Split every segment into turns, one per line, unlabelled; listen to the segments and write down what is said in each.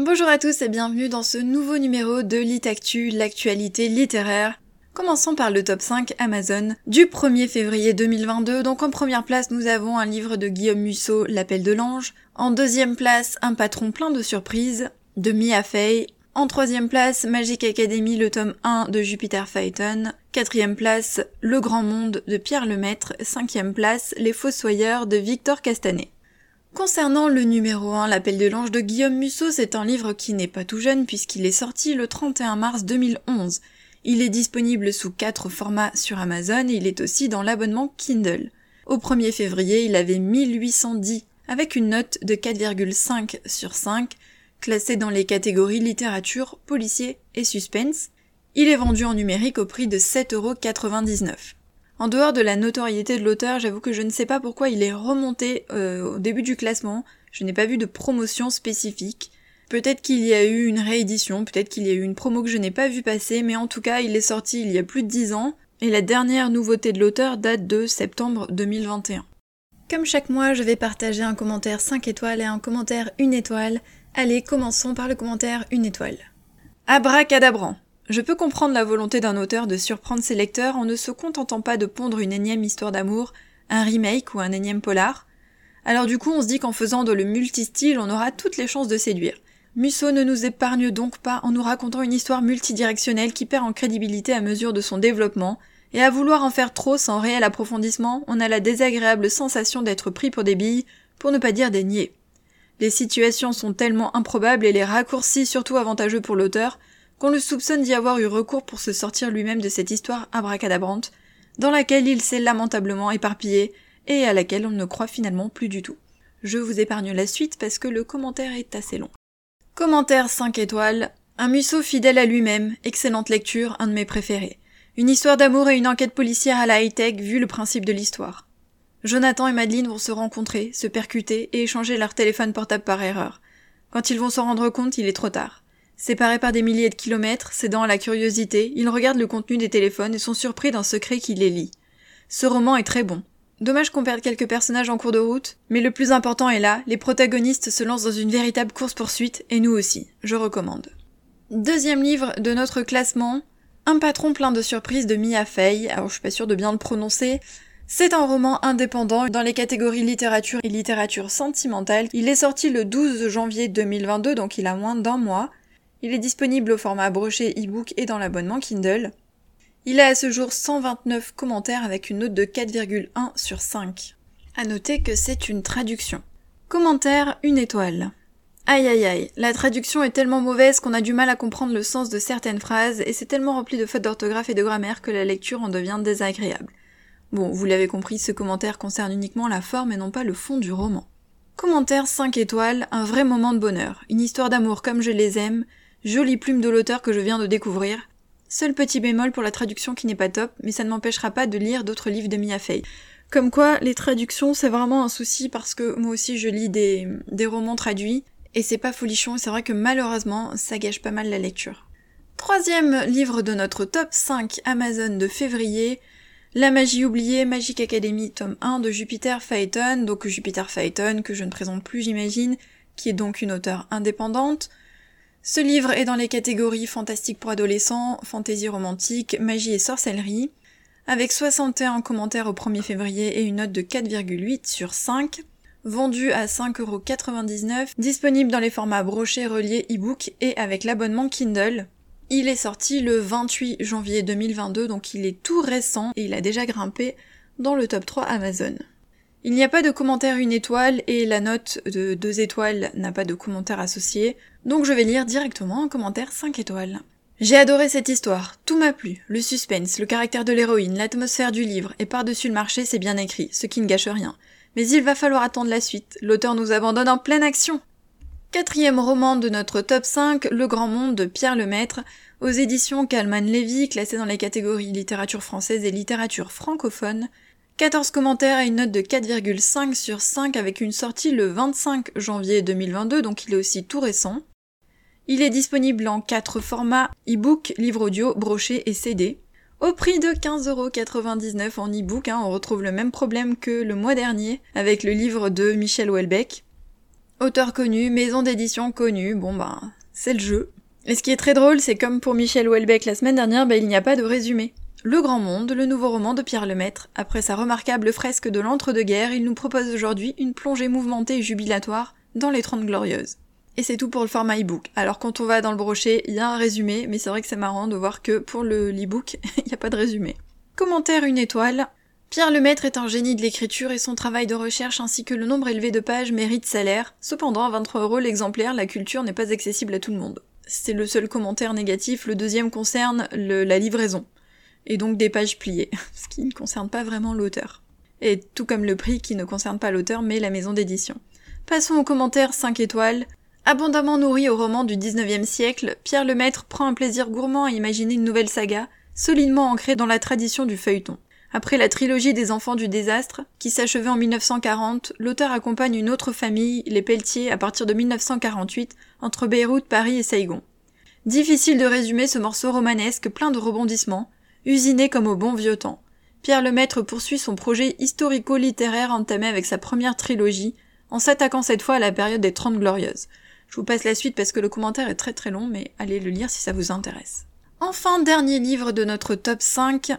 Bonjour à tous et bienvenue dans ce nouveau numéro de Litactu, l'actualité littéraire. Commençons par le top 5 Amazon du 1er février 2022. Donc en première place, nous avons un livre de Guillaume Musso, L'appel de l'ange. En deuxième place, Un patron plein de surprises de Mia Fey. En troisième place, Magic Academy, le tome 1 de Jupiter Phaeton. Quatrième place, Le Grand Monde de Pierre Lemaître. Cinquième place, Les Fossoyeurs de Victor Castanet. Concernant le numéro 1, L'appel de l'ange de Guillaume Musso, c'est un livre qui n'est pas tout jeune puisqu'il est sorti le 31 mars 2011. Il est disponible sous quatre formats sur Amazon et il est aussi dans l'abonnement Kindle. Au 1er février, il avait 1810 avec une note de 4,5 sur 5, classé dans les catégories littérature, policier et suspense. Il est vendu en numérique au prix de 7,99€. En dehors de la notoriété de l'auteur, j'avoue que je ne sais pas pourquoi il est remonté euh, au début du classement. Je n'ai pas vu de promotion spécifique. Peut-être qu'il y a eu une réédition, peut-être qu'il y a eu une promo que je n'ai pas vu passer, mais en tout cas, il est sorti il y a plus de 10 ans, et la dernière nouveauté de l'auteur date de septembre 2021. Comme chaque mois, je vais partager un commentaire 5 étoiles et un commentaire 1 étoile. Allez, commençons par le commentaire 1 étoile. Abracadabrant. Je peux comprendre la volonté d'un auteur de surprendre ses lecteurs en ne se contentant pas de pondre une énième histoire d'amour, un remake ou un énième polar. Alors du coup, on se dit qu'en faisant de le multistyle, on aura toutes les chances de séduire. Musso ne nous épargne donc pas en nous racontant une histoire multidirectionnelle qui perd en crédibilité à mesure de son développement, et à vouloir en faire trop sans réel approfondissement, on a la désagréable sensation d'être pris pour des billes, pour ne pas dire des niais. Les situations sont tellement improbables et les raccourcis surtout avantageux pour l'auteur qu'on le soupçonne d'y avoir eu recours pour se sortir lui-même de cette histoire abracadabrante, dans laquelle il s'est lamentablement éparpillé et à laquelle on ne croit finalement plus du tout. Je vous épargne la suite parce que le commentaire est assez long. Commentaire 5 étoiles. Un Musso fidèle à lui-même, excellente lecture, un de mes préférés. Une histoire d'amour et une enquête policière à la high-tech vu le principe de l'histoire. Jonathan et Madeleine vont se rencontrer, se percuter et échanger leur téléphone portable par erreur. Quand ils vont s'en rendre compte, il est trop tard. Séparés par des milliers de kilomètres, cédant à la curiosité, ils regardent le contenu des téléphones et sont surpris d'un secret qui les lie. Ce roman est très bon. Dommage qu'on perde quelques personnages en cours de route, mais le plus important est là, les protagonistes se lancent dans une véritable course-poursuite, et nous aussi, je recommande. Deuxième livre de notre classement, Un patron plein de surprises de Mia Fey, alors je suis pas sûre de bien le prononcer, c'est un roman indépendant dans les catégories littérature et littérature sentimentale. Il est sorti le 12 janvier 2022, donc il a moins d'un mois. Il est disponible au format broché e-book et dans l'abonnement Kindle. Il a à ce jour 129 commentaires avec une note de 4,1 sur 5. À noter que c'est une traduction. Commentaire une étoile. Aïe aïe aïe, la traduction est tellement mauvaise qu'on a du mal à comprendre le sens de certaines phrases et c'est tellement rempli de fautes d'orthographe et de grammaire que la lecture en devient désagréable. Bon, vous l'avez compris, ce commentaire concerne uniquement la forme et non pas le fond du roman. Commentaire 5 étoiles, un vrai moment de bonheur, une histoire d'amour comme je les aime, Jolie plume de l'auteur que je viens de découvrir. Seul petit bémol pour la traduction qui n'est pas top, mais ça ne m'empêchera pas de lire d'autres livres de Mia Fey. Comme quoi, les traductions, c'est vraiment un souci parce que moi aussi je lis des, romans traduits, et c'est pas folichon, et c'est vrai que malheureusement, ça gâche pas mal la lecture. Troisième livre de notre top 5 Amazon de février, La magie oubliée, Magic Academy, tome 1 de Jupiter Phaeton, donc Jupiter Phaeton, que je ne présente plus j'imagine, qui est donc une auteure indépendante. Ce livre est dans les catégories fantastique pour adolescents, fantaisie romantique, magie et sorcellerie, avec 61 commentaires au 1er février et une note de 4,8 sur 5, vendu à 5,99€, disponible dans les formats brochés, reliés, e-book et avec l'abonnement Kindle. Il est sorti le 28 janvier 2022, donc il est tout récent et il a déjà grimpé dans le top 3 Amazon. Il n'y a pas de commentaire une étoile et la note de deux étoiles n'a pas de commentaire associé, donc je vais lire directement un commentaire 5 étoiles. J'ai adoré cette histoire, tout m'a plu, le suspense, le caractère de l'héroïne, l'atmosphère du livre, et par-dessus le marché c'est bien écrit, ce qui ne gâche rien. Mais il va falloir attendre la suite, l'auteur nous abandonne en pleine action. Quatrième roman de notre top 5, Le Grand Monde de Pierre Lemaître, aux éditions Calman Lévy, classé dans les catégories littérature française et littérature francophone, 14 commentaires et une note de 4,5 sur 5 avec une sortie le 25 janvier 2022, donc il est aussi tout récent. Il est disponible en 4 formats, e-book, livre audio, broché et CD. Au prix de 15,99€ en e-book, hein, on retrouve le même problème que le mois dernier avec le livre de Michel Houellebecq. Auteur connu, maison d'édition connue, bon bah, c'est le jeu. Et ce qui est très drôle, c'est comme pour Michel Houellebecq la semaine dernière, bah, il n'y a pas de résumé. Le Grand Monde, le nouveau roman de Pierre Lemaître, après sa remarquable fresque de l'entre-deux-guerres, il nous propose aujourd'hui une plongée mouvementée et jubilatoire dans les Trente Glorieuses. Et c'est tout pour le format e-book. Alors quand on va dans le brochet, il y a un résumé, mais c'est vrai que c'est marrant de voir que pour le e-book, il n'y a pas de résumé. Commentaire une étoile. Pierre Lemaître est un génie de l'écriture et son travail de recherche ainsi que le nombre élevé de pages mérite salaire. Cependant, à 23 euros l'exemplaire, la culture n'est pas accessible à tout le monde. C'est le seul commentaire négatif, le deuxième concerne la livraison. Et donc des pages pliées, ce qui ne concerne pas vraiment l'auteur. Et tout comme le prix qui ne concerne pas l'auteur mais la maison d'édition. Passons au commentaire 5 étoiles. Abondamment nourri au roman du 19e siècle, Pierre Lemaître prend un plaisir gourmand à imaginer une nouvelle saga, solidement ancrée dans la tradition du feuilleton. Après la trilogie des enfants du désastre, qui s'achevait en 1940, l'auteur accompagne une autre famille, les Pelletier, à partir de 1948, entre Beyrouth, Paris et Saigon. Difficile de résumer ce morceau romanesque plein de rebondissements, usiné comme au bon vieux temps. Pierre Lemaître poursuit son projet historico-littéraire entamé avec sa première trilogie, en s'attaquant cette fois à la période des Trente Glorieuses. Je vous passe la suite parce que le commentaire est très très long, mais allez le lire si ça vous intéresse. Enfin, dernier livre de notre top 5,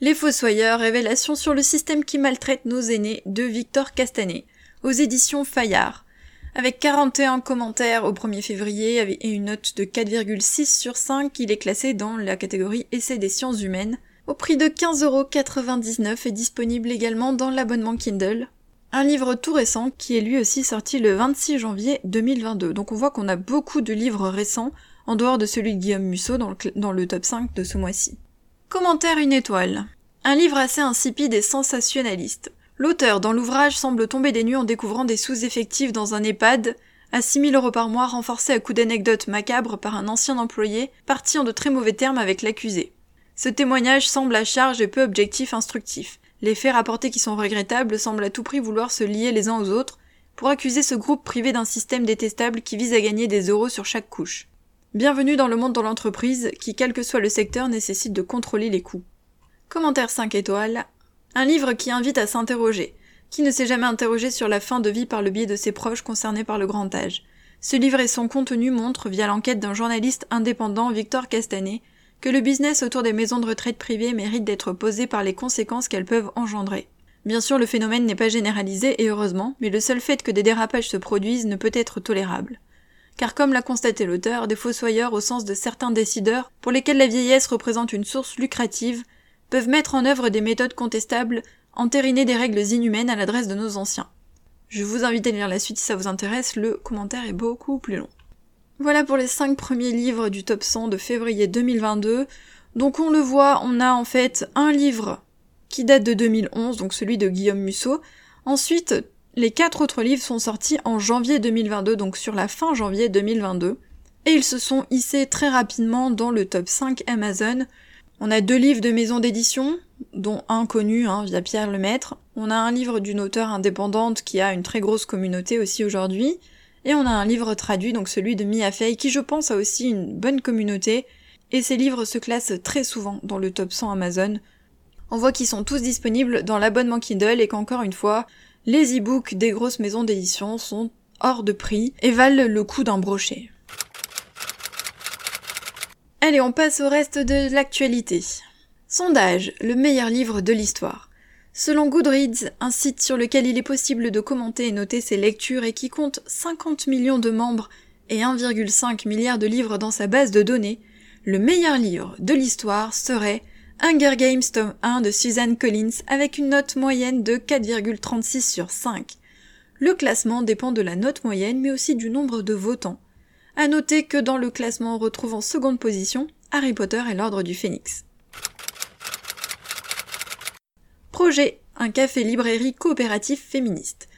Les Fossoyeurs, révélation sur le système qui maltraite nos aînés de Victor Castanet, aux éditions Fayard. Avec 41 commentaires au 1er février et une note de 4,6 sur 5, il est classé dans la catégorie Essai des sciences humaines, au prix de 15,99€ et disponible également dans l'abonnement Kindle. Un livre tout récent qui est lui aussi sorti le 26 janvier 2022. Donc on voit qu'on a beaucoup de livres récents en dehors de celui de Guillaume Musso dans le, dans le top 5 de ce mois-ci. Commentaire une étoile. Un livre assez insipide et sensationnaliste. L'auteur dans l'ouvrage semble tomber des nues en découvrant des sous-effectifs dans un EHPAD, à 6000 euros par mois renforcés à coups d'anecdotes macabres par un ancien employé, parti en de très mauvais termes avec l'accusé. Ce témoignage semble à charge et peu objectif instructif. Les faits rapportés qui sont regrettables semblent à tout prix vouloir se lier les uns aux autres pour accuser ce groupe privé d'un système détestable qui vise à gagner des euros sur chaque couche. Bienvenue dans le monde de l'entreprise qui, quel que soit le secteur, nécessite de contrôler les coûts. Commentaire 5 étoiles. Un livre qui invite à s'interroger. Qui ne s'est jamais interrogé sur la fin de vie par le biais de ses proches concernés par le grand âge Ce livre et son contenu montrent, via l'enquête d'un journaliste indépendant, Victor Castanet, que le business autour des maisons de retraite privées mérite d'être posé par les conséquences qu'elles peuvent engendrer. Bien sûr, le phénomène n'est pas généralisé, et heureusement, mais le seul fait que des dérapages se produisent ne peut être tolérable. Car comme l'a constaté l'auteur, des fossoyeurs au sens de certains décideurs, pour lesquels la vieillesse représente une source lucrative, peuvent mettre en œuvre des méthodes contestables, entériner des règles inhumaines à l'adresse de nos anciens. Je vous invite à lire la suite si ça vous intéresse, le commentaire est beaucoup plus long. Voilà pour les 5 premiers livres du top 100 de février 2022. Donc on le voit, on a en fait un livre qui date de 2011, donc celui de Guillaume Musso. Ensuite, les quatre autres livres sont sortis en janvier 2022, donc sur la fin janvier 2022. Et ils se sont hissés très rapidement dans le top 5 Amazon. On a deux livres de maison d'édition, dont un connu hein, via Pierre Lemaître. On a un livre d'une auteure indépendante qui a une très grosse communauté aussi aujourd'hui. Et on a un livre traduit, donc celui de Mia Fey, qui je pense a aussi une bonne communauté, et ces livres se classent très souvent dans le top 100 Amazon. On voit qu'ils sont tous disponibles dans l'abonnement Kindle et qu'encore une fois, les e-books des grosses maisons d'édition sont hors de prix et valent le coût d'un brochet. Allez, on passe au reste de l'actualité. Sondage, le meilleur livre de l'histoire. Selon Goodreads, un site sur lequel il est possible de commenter et noter ses lectures et qui compte 50 millions de membres et 1,5 milliard de livres dans sa base de données, le meilleur livre de l'histoire serait Hunger Games tome 1 de Suzanne Collins avec une note moyenne de 4,36 sur 5. Le classement dépend de la note moyenne mais aussi du nombre de votants. À noter que dans le classement on retrouve en seconde position Harry Potter et l'Ordre du Phénix. Projet, un café-librairie coopératif féministe.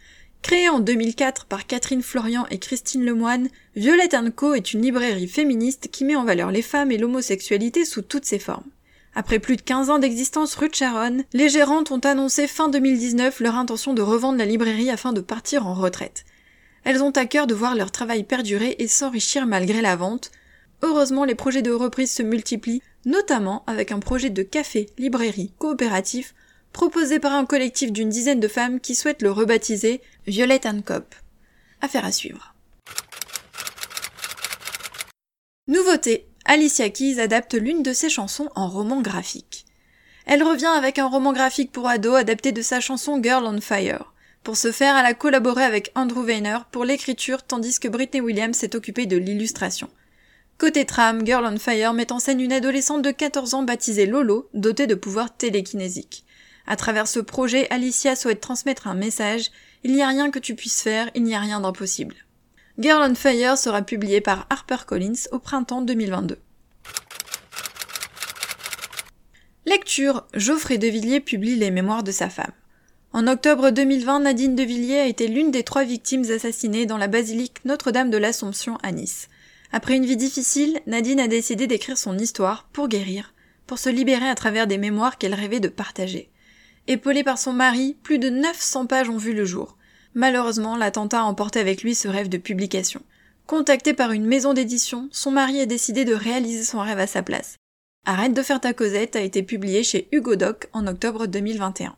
Créé en 2004 par Catherine Florian et Christine Lemoine, Violette Co est une librairie féministe qui met en valeur les femmes et l'homosexualité sous toutes ses formes. Après plus de 15 ans d'existence rue de Charonne, les gérantes ont annoncé fin 2019 leur intention de revendre la librairie afin de partir en retraite. Elles ont à cœur de voir leur travail perdurer et s'enrichir malgré la vente. Heureusement, les projets de reprise se multiplient, notamment avec un projet de café, librairie, coopératif proposé par un collectif d'une dizaine de femmes qui souhaitent le rebaptiser Violette and Cop. Affaire à suivre. Nouveauté, Alicia Keys adapte l'une de ses chansons en roman graphique. Elle revient avec un roman graphique pour ados adapté de sa chanson Girl on Fire. Pour ce faire, elle a collaboré avec Andrew Weiner pour l'écriture tandis que Britney Williams s'est occupée de l'illustration. Côté trame, Girl on Fire met en scène une adolescente de 14 ans baptisée Lolo, dotée de pouvoirs télékinésiques. À travers ce projet, Alicia souhaite transmettre un message, il n'y a rien que tu puisses faire, il n'y a rien d'impossible. Girl on Fire sera publié par HarperCollins au printemps 2022. Lecture, Geoffrey Devilliers publie les mémoires de sa femme. En octobre 2020, Nadine Devilliers a été l'une des trois victimes assassinées dans la basilique Notre-Dame de l'Assomption à Nice. Après une vie difficile, Nadine a décidé d'écrire son histoire pour guérir, pour se libérer à travers des mémoires qu'elle rêvait de partager. Épaulée par son mari, plus de 900 pages ont vu le jour. Malheureusement, l'attentat a emporté avec lui ce rêve de publication. Contacté par une maison d'édition, son mari a décidé de réaliser son rêve à sa place. Arrête de faire ta Cosette a été publié chez Hugo Doc en octobre 2021.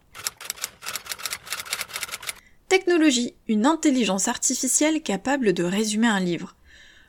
Technologie, une intelligence artificielle capable de résumer un livre.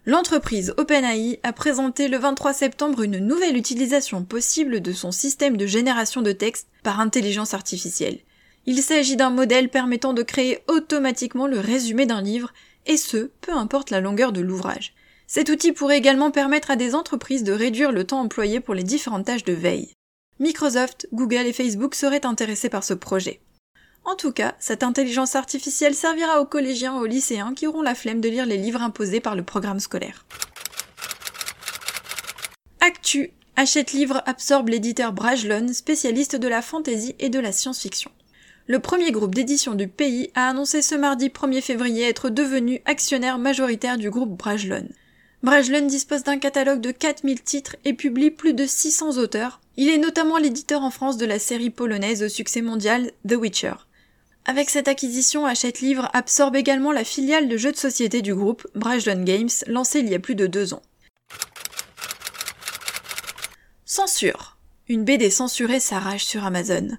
L'entreprise OpenAI a présenté le 23 septembre une nouvelle utilisation possible de son système de génération de texte par intelligence artificielle. Il s'agit d'un modèle permettant de créer automatiquement le résumé d'un livre, et ce, peu importe la longueur de l'ouvrage. Cet outil pourrait également permettre à des entreprises de réduire le temps employé pour les différentes tâches de veille. Microsoft, Google et Facebook seraient intéressés par ce projet. En tout cas, cette intelligence artificielle servira aux collégiens et aux lycéens qui auront la flemme de lire les livres imposés par le programme scolaire. Actu. Achète Livre absorbe l'éditeur Brajlon, spécialiste de la fantasy et de la science-fiction le premier groupe d'édition du pays a annoncé ce mardi 1er février être devenu actionnaire majoritaire du groupe Brajlon. Brajlon dispose d'un catalogue de 4000 titres et publie plus de 600 auteurs. Il est notamment l'éditeur en France de la série polonaise au succès mondial The Witcher. Avec cette acquisition, Hachette Livre absorbe également la filiale de jeux de société du groupe, Brajlon Games, lancée il y a plus de deux ans. Censure. Une BD censurée s'arrache sur Amazon.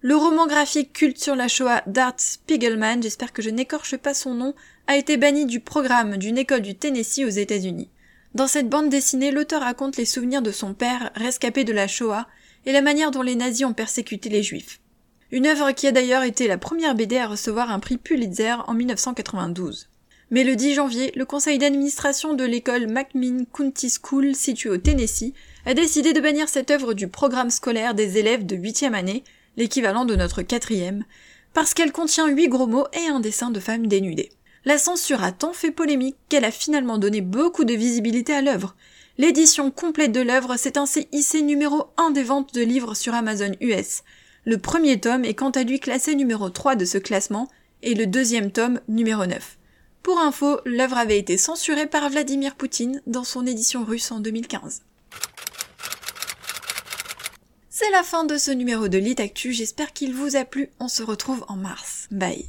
Le roman graphique culte sur la Shoah d'Art Spiegelman, j'espère que je n'écorche pas son nom, a été banni du programme d'une école du Tennessee aux États-Unis. Dans cette bande dessinée, l'auteur raconte les souvenirs de son père, rescapé de la Shoah, et la manière dont les nazis ont persécuté les juifs. Une œuvre qui a d'ailleurs été la première BD à recevoir un prix Pulitzer en 1992. Mais le 10 janvier, le conseil d'administration de l'école McMinn County School située au Tennessee a décidé de bannir cette œuvre du programme scolaire des élèves de 8e année l'équivalent de notre quatrième, parce qu'elle contient huit gros mots et un dessin de femme dénudée. La censure a tant fait polémique qu'elle a finalement donné beaucoup de visibilité à l'œuvre. L'édition complète de l'œuvre s'est ainsi hissée numéro 1 des ventes de livres sur Amazon US. Le premier tome est quant à lui classé numéro 3 de ce classement et le deuxième tome numéro 9. Pour info, l'œuvre avait été censurée par Vladimir Poutine dans son édition russe en 2015. C'est la fin de ce numéro de Lit j'espère qu'il vous a plu, on se retrouve en mars. Bye